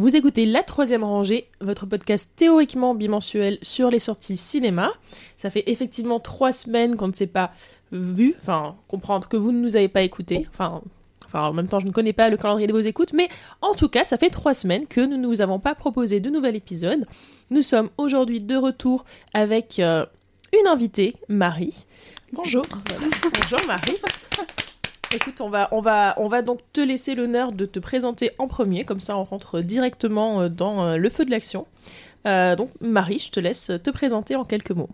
Vous écoutez La Troisième Rangée, votre podcast théoriquement bimensuel sur les sorties cinéma. Ça fait effectivement trois semaines qu'on ne s'est pas vu, enfin, comprendre que vous ne nous avez pas écoutés, enfin, Enfin, en même temps, je ne connais pas le calendrier de vos écoutes, mais en tout cas, ça fait trois semaines que nous ne vous avons pas proposé de nouvel épisode. Nous sommes aujourd'hui de retour avec euh, une invitée, Marie. Bonjour. Bonjour Marie. Écoute, on va, on, va, on va donc te laisser l'honneur de te présenter en premier, comme ça on rentre directement euh, dans euh, le feu de l'action. donc Marie, je te laisse te présenter en quelques mots.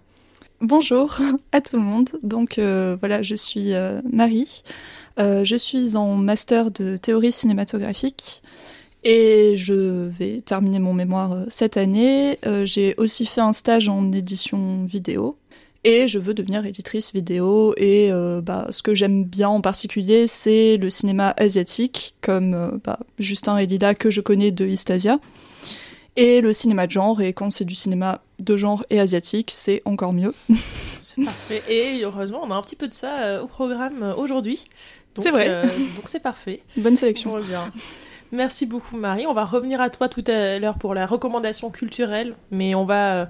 Bonjour à tout le monde. Donc voilà, je suis Marie. Euh, je suis en master de théorie cinématographique et je vais terminer mon mémoire euh, cette année. Euh, j'ai aussi fait un stage en édition vidéo et je veux devenir éditrice vidéo et bah, ce que j'aime bien en particulier c'est le cinéma asiatique comme bah, Justin et Lila que je connais de Eastasia et le cinéma de genre et quand c'est du cinéma de genre et asiatique c'est encore mieux. c'est parfait et heureusement on a un petit peu de ça au programme aujourd'hui. C'est vrai. Euh, donc c'est parfait. Bonne sélection. Merci beaucoup Marie. On va revenir à toi tout à l'heure pour la recommandation culturelle, mais on va, euh,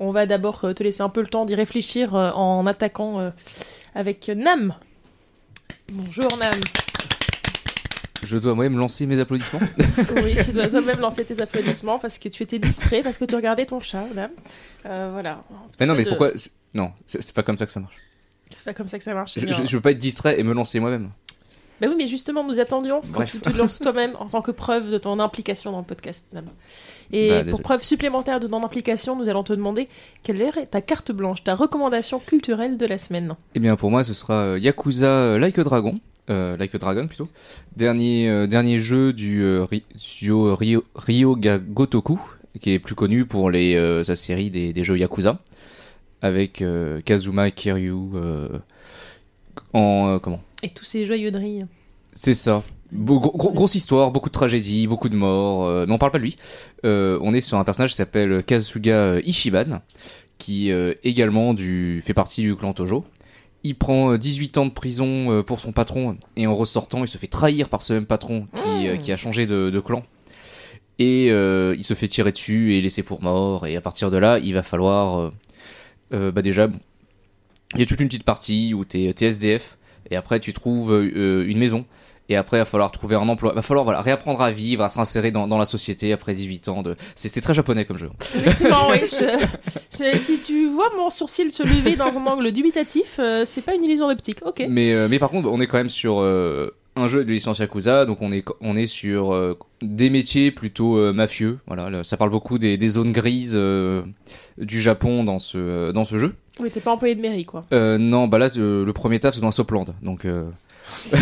on va d'abord euh, te laisser un peu le temps d'y réfléchir en attaquant avec Nam. Bonjour Nam. Je dois moi-même lancer mes applaudissements Oui, tu dois toi-même lancer tes applaudissements parce que tu étais distrait, parce que tu regardais ton chat, Nam. voilà. Mais non, mais pourquoi Non, c'est pas comme ça que ça marche. C'est pas comme ça que ça marche. Je, je, veux pas être distrait et me lancer moi-même. Bah oui, mais justement, nous attendions quand tu te lances toi-même en tant que preuve de ton implication dans le podcast. Et bah, pour preuve supplémentaire de ton implication, nous allons te demander quelle est ta carte blanche, ta recommandation culturelle de la semaine. Eh bien, pour moi, ce sera euh, Yakuza euh, Like a Dragon. Euh, like a Dragon plutôt. Dernier, dernier jeu du studio Rio, Ryoga Gotoku, qui est plus connu pour les, sa série des, des jeux Yakuza avec euh, Kazuma Kiryu euh, en euh, comment Et tous ces joyeux drilles. C'est ça. grosse histoire, beaucoup de tragédies, beaucoup de morts, mais on parle pas de lui. on est sur un personnage qui s'appelle Kazuga Ishiban, qui également du, fait partie du clan Tojo. Il prend 18 ans de prison pour son patron et en ressortant, il se fait trahir par ce même patron qui, mmh. qui a changé de, de clan. Et il se fait tirer dessus et laisser pour mort. Et à partir de là, il va falloir euh, bah déjà, il y a toute une petite partie où tu es, SDF, et après tu trouves euh, une maison, et après il va falloir trouver un emploi, il va falloir voilà, réapprendre à vivre, à se réinsérer dans, dans la société après 18 ans. De... C'est très japonais comme jeu. Effectivement, oui. si tu vois mon sourcil se lever dans un angle dubitatif, euh, c'est pas une illusion d'optique, ok. Mais, mais par contre, on est quand même sur un jeu de licence Yakuza, donc on est, on est sur euh, des métiers plutôt euh, mafieux. Voilà, ça parle beaucoup des, des zones grises euh, du Japon dans ce, dans ce jeu. Oui, t'es pas employé de mairie, quoi. non, bah là, le premier taf, c'est dans Sopland, donc...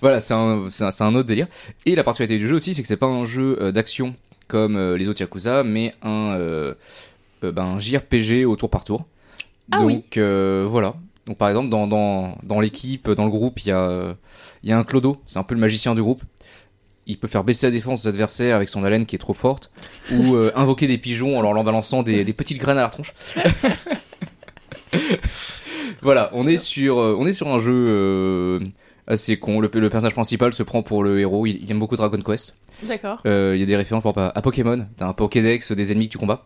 voilà, c'est un, un, un, autre délire. Et la particularité du jeu aussi, c'est que c'est pas un jeu d'action comme les autres Yakuza, mais un, ben, un JRPG au tour par tour. Ah donc voilà, donc par exemple, dans, dans, dans l'équipe, dans le groupe, il y a, il y a un Clodo, c'est un peu le magicien du groupe. Il peut faire baisser la défense des adversaires avec son haleine qui est trop forte, ou euh, invoquer des pigeons en leur balançant des, des petites graines à la tronche. voilà, on est sur, euh, on est sur un jeu euh, assez con. Le, personnage principal se prend pour le héros. Il, aime beaucoup Dragon Quest. D'accord. Il y a des références à, à Pokémon. T'as un Pokédex des ennemis que tu combats.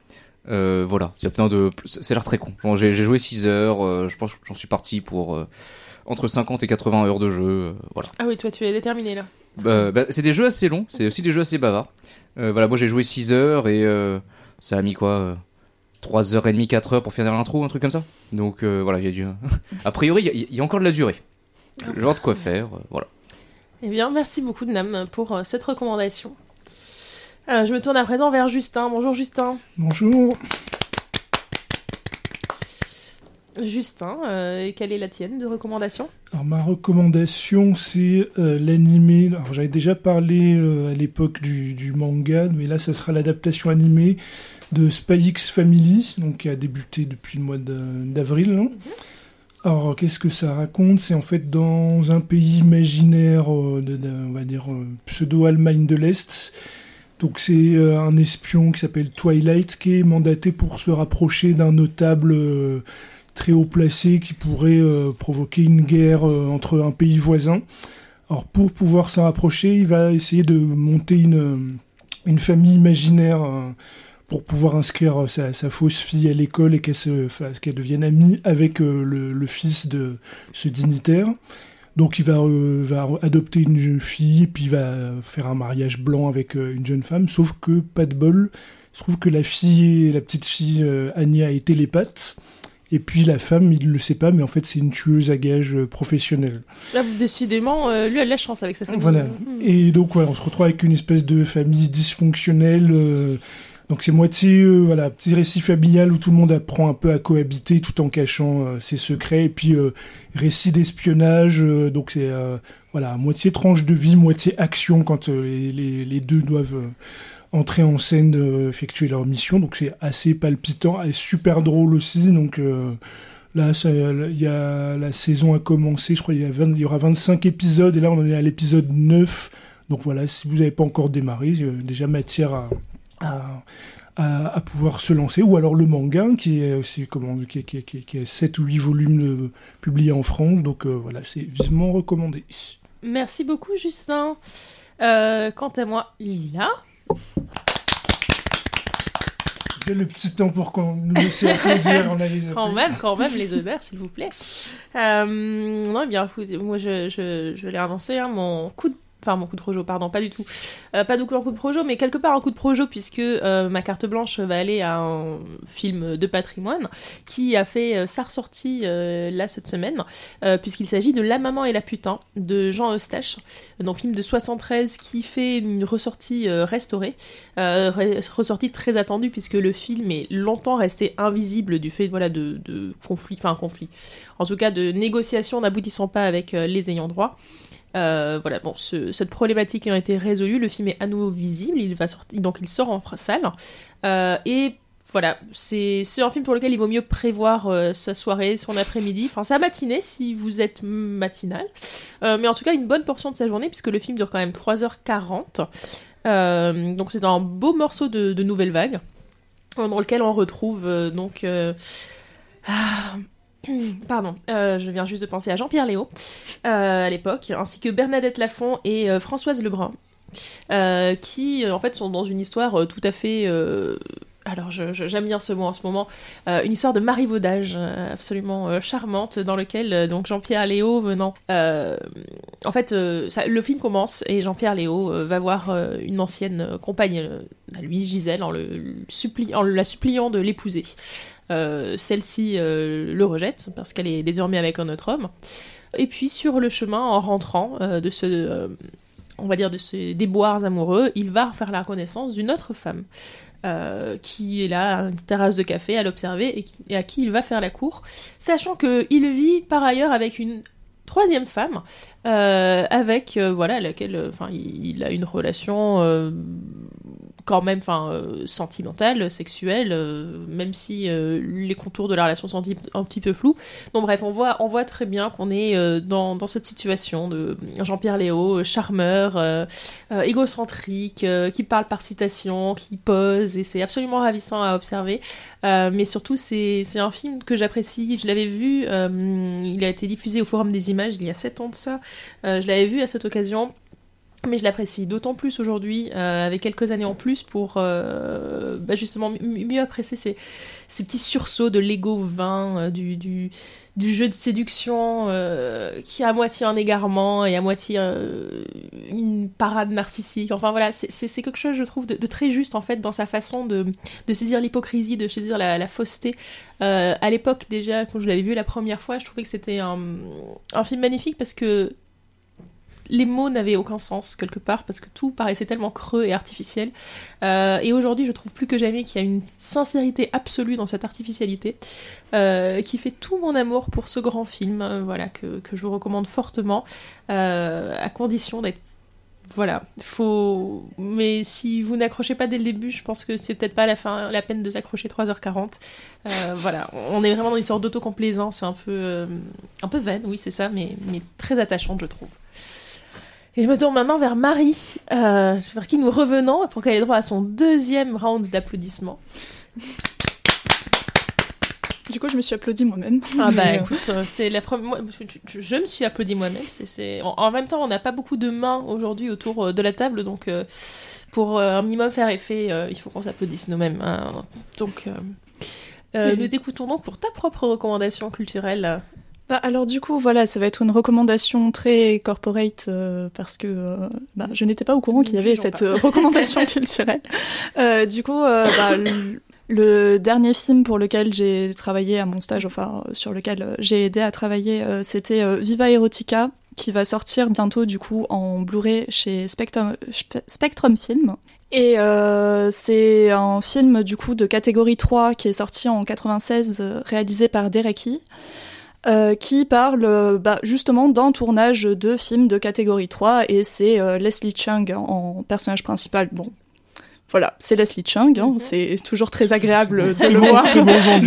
Euh, voilà, c'est plein de. A l'air très con. J'ai joué 6 heures, euh, je pense que j'en suis parti pour euh, entre 50 et 80 heures de jeu. voilà. Ah oui, toi tu es déterminé là. Bah, bah, c'est des jeux assez longs, c'est aussi des jeux assez bavards. voilà, moi j'ai joué 6 heures et ça a mis quoi 3h30, 4h pour finir l'intro, un truc comme ça. Donc voilà, il y a du. a priori, il y, a encore de la durée. Genre de quoi faire, voilà. Eh bien, merci beaucoup, Nam, pour cette recommandation. Euh, je me tourne à présent vers Justin. Bonjour Justin. Bonjour. Justin, euh, quelle est la tienne de recommandation? Alors ma recommandation c'est euh, l'animé. Alors j'avais déjà parlé à l'époque du, manga, mais là ça sera l'adaptation animée de Spy X Family, donc qui a débuté depuis le mois d'avril. Mhm. Alors qu'est-ce que ça raconte? C'est en fait dans un pays imaginaire, de, on va dire pseudo-Allemagne de l'Est. Donc c'est euh, un espion qui s'appelle Twilight qui est mandaté pour se rapprocher d'un notable euh, très haut placé qui pourrait euh, provoquer une guerre entre un pays voisin. Alors pour pouvoir s'en rapprocher, il va essayer de monter une, famille imaginaire euh, pour pouvoir inscrire sa, sa fausse fille à l'école et qu'elle qu'elle devienne amie avec euh, le, le fils de ce dignitaire. Donc il va, euh, va adopter une jeune fille, puis il va faire un mariage blanc avec euh, une jeune femme, sauf que pas de bol. Il se trouve que la fille, la petite fille euh, Annie a été les pattes. Et puis la femme, il ne le sait pas, mais en fait c'est une tueuse à gages professionnelle. Là, décidément, lui a de la chance avec sa famille. Voilà. Mm. Et donc, ouais, on se retrouve avec une espèce de famille dysfonctionnelle. Donc, c'est moitié, euh, voilà, petit récit familial où tout le monde apprend un peu à cohabiter tout en cachant euh, ses secrets. Et puis, euh, récit d'espionnage. donc, c'est, voilà, moitié tranche de vie, moitié action quand les, les- deux doivent entrer en scène, effectuer leur mission. Donc, c'est assez palpitant et super drôle aussi. Donc, Là, y a, la saison a commencé, je crois qu'il y, a 20 il y aura 25 épisodes, et là on en est à l'épisode 9. Donc voilà, si vous n'avez pas encore démarré, déjà matière à, à, à- à pouvoir se lancer. Ou alors le manga, qui est aussi comment, qui, est- qui, est- qui, est- qui est 7 ou 8 volumes de- publiés en France. Donc euh, voilà, c'est vivement recommandé. Merci beaucoup, Justin. Euh, quant à moi, Lila. Le petit temps pour qu'on nous laisse applaudir. On a les Quand même, quand même, les honneurs, s'il vous plaît. Euh, non, eh bien, moi, je, je, je l'ai annoncé, hein, mon coup de... Enfin, mon coup de projo, pardon, pas du tout. Euh, pas du coup un coup de projo, mais quelque part un coup de projo, puisque euh, ma carte blanche va aller à un film de patrimoine qui a fait euh, sa ressortie là cette semaine, puisqu'il s'agit de La maman et la putain de Jean Eustache, donc film de 73 qui fait une ressortie restaurée, re- ressortie très attendue, puisque le film est longtemps resté invisible du fait voilà, de, de conflits, enfin conflit, en tout cas de négociations n'aboutissant pas avec les ayants droit. Euh, voilà, bon, ce- cette problématique ayant été résolue, le film est à nouveau visible, il va sortir, donc il sort en salle. Euh, et voilà, c'est un film pour lequel il vaut mieux prévoir euh, sa soirée, son après-midi, enfin sa matinée si vous êtes matinal. Mais en tout cas, une bonne portion de sa journée, puisque le film dure quand même 3h40. Euh, donc c'est un beau morceau de, nouvelle vague, dans lequel on retrouve donc. ah, Pardon, euh, je viens juste de penser à Jean-Pierre Léo euh, à l'époque, ainsi que Bernadette Lafont et euh, Françoise Lebrun, qui en fait sont dans une histoire tout à fait. Alors j'aime bien ce mot en ce moment, euh, une histoire de marivaudage euh, absolument euh, charmante dans lequel donc Jean-Pierre Léo venant, en fait le film commence et Jean-Pierre Léo va voir une ancienne compagne à lui Gisèle en, la suppliant de l'épouser. Celle-ci le rejette parce qu'elle est désormais avec un autre homme. Et puis sur le chemin, en rentrant de ce, on va dire de ces déboires amoureux, il va faire la connaissance d'une autre femme euh, qui est là à une terrasse de café à l'observer et, à qui il va faire la cour, sachant que il vit par ailleurs avec une troisième femme euh, avec euh, voilà laquelle il, a une relation quand même enfin euh, sentimentale sexuelle euh, même si euh, les contours de la relation sont un petit- peu flous donc bref on voit on voit très bien qu'on est euh, dans, dans cette situation de Jean-Pierre Léo charmeur égocentrique qui parle par citation qui pose et c'est absolument ravissant à observer mais surtout, c'est un film que j'apprécie. Je l'avais vu, il a été diffusé au Forum des Images il y a 7 ans de ça. Je l'avais vu à cette occasion. Mais je l'apprécie d'autant plus aujourd'hui, euh, avec quelques années en plus, pour euh, bah, justement mieux apprécier ces, ces petits sursauts de l'ego vain, euh, du, du, jeu de séduction qui a à moitié un égarement et à moitié une parade narcissique. Enfin voilà, c'est- quelque chose, je trouve, de, très juste en fait dans sa façon de, de saisir l'hypocrisie, de saisir la, la fausseté. À l'époque déjà, quand je l'avais vu la première fois, je trouvais que c'était un, un film magnifique parce que les mots n'avaient aucun sens quelque part parce que tout paraissait tellement creux et artificiel. Euh, et aujourd'hui, je trouve plus que jamais qu'il y a une sincérité absolue dans cette artificialité euh, qui fait tout mon amour pour ce grand film, euh, voilà que, je vous recommande fortement, à condition d'être voilà, faut. Mais si vous n'accrochez pas dès le début, je pense que c'est peut-être pas la, fin, la peine de s'accrocher 3h40. Euh, voilà, on est vraiment dans une sorte d'autocomplaisance un peu, un peu vaine, oui, c'est ça, mais, mais très attachante, je trouve. Et je me tourne maintenant vers Marie, euh, vers qui nous revenons pour qu'elle ait droit à son deuxième round d'applaudissements. du coup, je me suis applaudi moi-même. Ah bah écoute, euh, c'est la première. moi, je, me suis applaudi moi-même. C'est, c'est... En, même temps, on n'a pas beaucoup de mains aujourd'hui autour euh, de la table, donc euh, pour un minimum faire effet, euh, il faut qu'on s'applaudisse nous-mêmes. hein. Donc, euh, nous t'écoutons donc pour ta propre recommandation culturelle. Bah, alors du coup, voilà, ça va être une recommandation très corporate euh, parce que euh, bah, je n'étais pas au courant qu'il y avait cette pas. euh, recommandation culturelle. Euh, du coup, euh, bah, le, le dernier film pour lequel j'ai travaillé à mon stage, enfin sur lequel j'ai aidé à travailler, euh, c'était Viva Erotica qui va sortir bientôt du coup en Blu-ray chez Spectrum, Spe- Spectrum Film. Et euh, c'est un film du coup de catégorie 3 qui est sorti en 96, euh, réalisé par Dereki euh, qui parle euh, bah, justement d'un tournage de film de catégorie 3 et c'est euh, Leslie Chung en personnage principal. Bon, voilà, c'est Leslie Chung, hein, Mhm. c'est toujours très agréable de le voir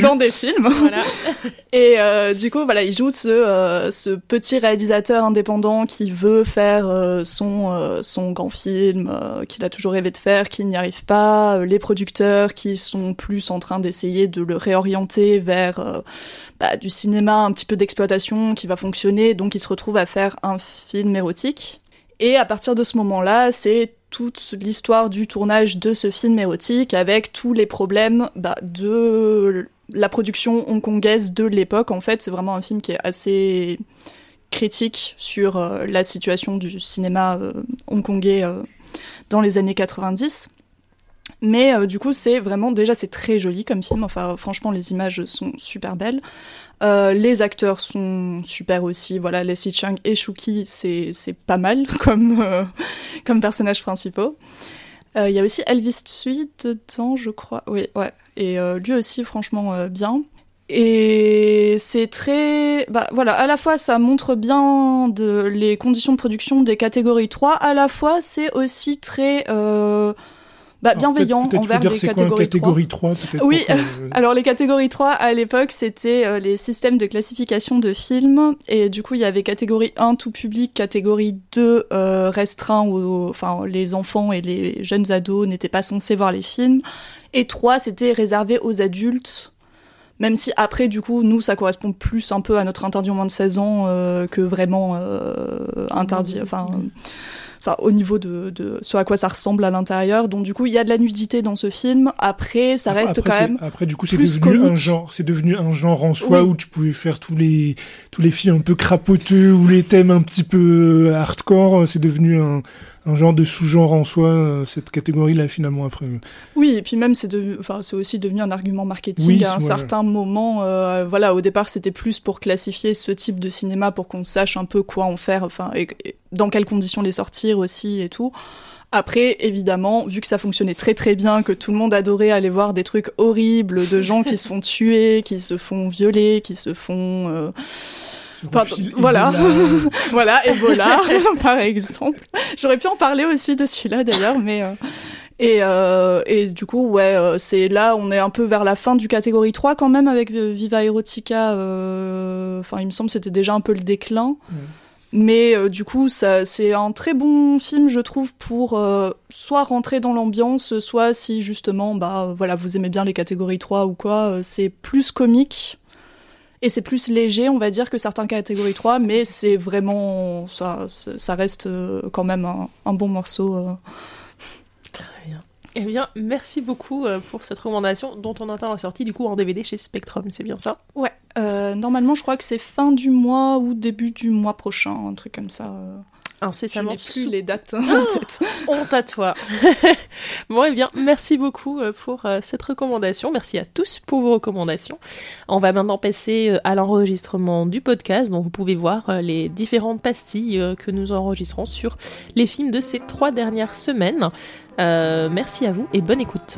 dans des films. Voilà. Et euh, du coup, voilà, il joue ce, euh, ce petit réalisateur indépendant qui veut faire euh, son, son grand film, qu'il a toujours rêvé de faire, qui n'y arrive pas, les producteurs qui sont plus en train d'essayer de le réorienter vers bah, du cinéma un petit peu d'exploitation qui va fonctionner, donc il se retrouve à faire un film érotique. Et à partir de ce moment-là, c'est toute l'histoire du tournage de ce film érotique avec tous les problèmes bah, de la production hongkongaise de l'époque. En fait, c'est vraiment un film qui est assez critique sur euh, la situation du cinéma euh, hongkongais euh, dans les années 90. Mais euh, du coup, c'est vraiment déjà c'est très joli comme film. Enfin, franchement, les images sont super belles. Euh, les acteurs sont super aussi. Voilà, Leslie Chung et Shuki, c'est pas mal comme euh, comme personnages principaux. Il y a aussi Elvis Tsui dedans, je crois. Oui, ouais. Et lui aussi, franchement, bien. Et c'est très, bah voilà, à la fois ça montre bien de les conditions de production des catégories 3, à la fois c'est aussi très bah, bienveillant peut-être- peut-être envers dire les c'est quoi, catégories une catégorie 3, peut-être Oui, pour faire, euh, alors les catégories 3 à l'époque c'était euh, les systèmes de classification de films et du coup il y avait catégorie 1 tout public, catégorie 2 euh, restreint où enfin les enfants et les jeunes ados n'étaient pas censés voir les films et 3 c'était réservé aux adultes. Même si après, du coup, nous, ça correspond plus un peu à notre interdit au moins de 16 ans euh, que vraiment euh, interdit. Enfin, enfin, au niveau de, de ce à quoi ça ressemble à l'intérieur. Donc, du coup, il y a de la nudité dans ce film. Après, ça reste après, quand même. Après, du coup, c'est devenu un genre. C'est devenu un genre en soi Oui. où tu pouvais faire tous les tous les films un peu crapoteux ou les thèmes un petit peu hardcore. C'est devenu un, un genre de sous-genre en soi. euh, Cette catégorie-là, finalement, après. Oui, et puis même, c'est de... enfin, aussi devenu un argument marketing Oui, à un ouais. certain moment. euh, voilà, au départ, c'était plus pour classifier ce type de cinéma pour qu'on sache un peu quoi en faire, enfin, et, et dans quelles conditions les sortir aussi et tout. Après, évidemment, vu que ça fonctionnait très très bien, que tout le monde adorait aller voir des trucs horribles de gens qui se font tuer, qui se font violer, qui se font... euh, Enfin, voilà. Ebola, voilà, Ebola, par exemple. J'aurais pu en parler aussi de celui-là d'ailleurs, mais. euh, Et, euh, et du coup, ouais, c'est là, on est un peu vers la fin du catégorie 3 quand même avec Viva Erotica. euh, Enfin, il me semble que c'était déjà un peu le déclin. Ouais. Mais euh, du coup, ça, c'est un très bon film, je trouve, pour euh, soit rentrer dans l'ambiance, soit si justement, bah voilà, vous aimez bien les catégories 3 ou quoi, euh, c'est plus comique. Et c'est plus léger, on va dire, que certains catégories 3, mais c'est vraiment. Ça, ça reste quand même un, un bon morceau. Très bien. Eh bien, merci beaucoup pour cette recommandation dont on attend la sortie du coup en DVD chez Spectrum, c'est bien ça? Ouais, euh, normalement, je crois que c'est fin du mois ou début du mois prochain, un truc comme ça. euh. Je Incessamment n'ai plus sous les dates en tête. honte à toi. bon, eh bien, merci beaucoup euh, pour cette recommandation. Merci à tous pour vos recommandations. On va maintenant passer à l'enregistrement du podcast, dont vous pouvez voir les différentes pastilles que nous enregistrons sur les films de ces trois dernières semaines. Euh, merci à vous et bonne écoute.